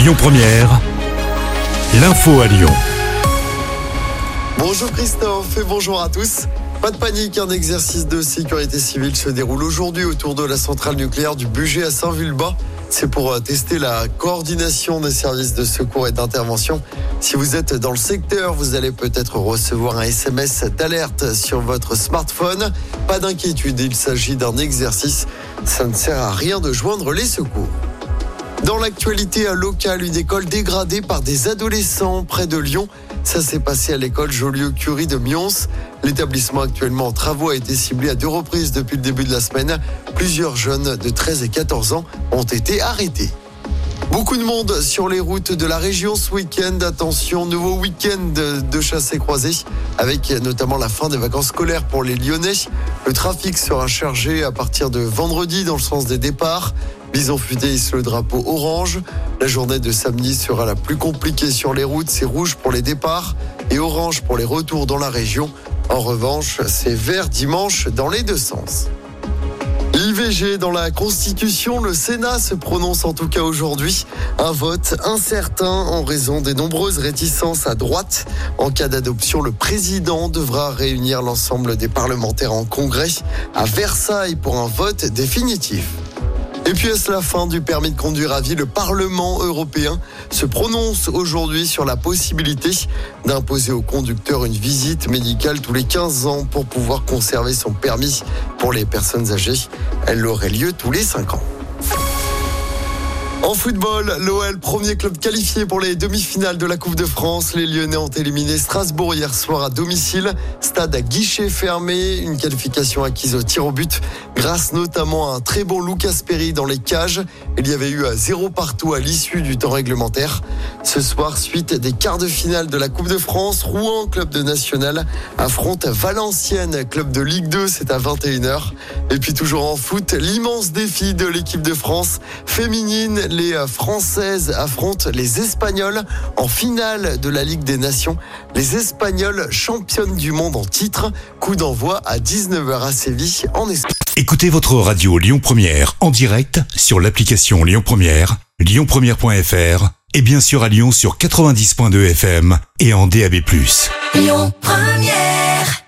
Lyon Première, l'info à Lyon. Bonjour Christophe et bonjour à tous. Pas de panique, un exercice de sécurité civile se déroule aujourd'hui autour de la centrale nucléaire du budget à Saint-Vulbas. C'est pour euh, tester la coordination des services de secours et d'intervention. Si vous êtes dans le secteur, vous allez peut-être recevoir un SMS d'alerte sur votre smartphone. Pas d'inquiétude, il s'agit d'un exercice. Ça ne sert à rien de joindre les secours. Dans l'actualité locale, une école dégradée par des adolescents près de Lyon. Ça s'est passé à l'école Jolieu-Curie de Mions. L'établissement actuellement en travaux a été ciblé à deux reprises depuis le début de la semaine. Plusieurs jeunes de 13 et 14 ans ont été arrêtés. Beaucoup de monde sur les routes de la région ce week-end. Attention, nouveau week-end de chassés croisés avec notamment la fin des vacances scolaires pour les Lyonnais. Le trafic sera chargé à partir de vendredi dans le sens des départs. Bison futé hisse le drapeau orange. La journée de samedi sera la plus compliquée sur les routes. C'est rouge pour les départs et orange pour les retours dans la région. En revanche, c'est vert dimanche dans les deux sens. L'IVG dans la Constitution, le Sénat se prononce en tout cas aujourd'hui. Un vote incertain en raison des nombreuses réticences à droite. En cas d'adoption, le président devra réunir l'ensemble des parlementaires en congrès à Versailles pour un vote définitif. Et puis est-ce la fin du permis de conduire à vie? Le Parlement européen se prononce aujourd'hui sur la possibilité d'imposer au conducteur une visite médicale tous les 15 ans pour pouvoir conserver son permis pour les personnes âgées. Elle aurait lieu tous les 5 ans. En football, l'OL, premier club qualifié pour les demi-finales de la Coupe de France. Les Lyonnais ont éliminé Strasbourg hier soir à domicile. Stade à guichet fermé, une qualification acquise au tir au but grâce notamment à un très bon Lucas Perry dans les cages. Il y avait eu à zéro partout à l'issue du temps réglementaire. Ce soir, suite des quarts de finale de la Coupe de France, Rouen, club de national, affronte Valenciennes, club de Ligue 2, c'est à 21h. Et puis toujours en foot, l'immense défi de l'équipe de France féminine les Françaises affrontent les Espagnols en finale de la Ligue des Nations. Les Espagnols championnes du monde en titre. Coup d'envoi à 19h à Séville en Espagne. Écoutez votre radio Lyon Première en direct sur l'application Lyon Première, lyonpremière.fr et bien sûr à Lyon sur 90.2 FM et en DAB+. Lyon Première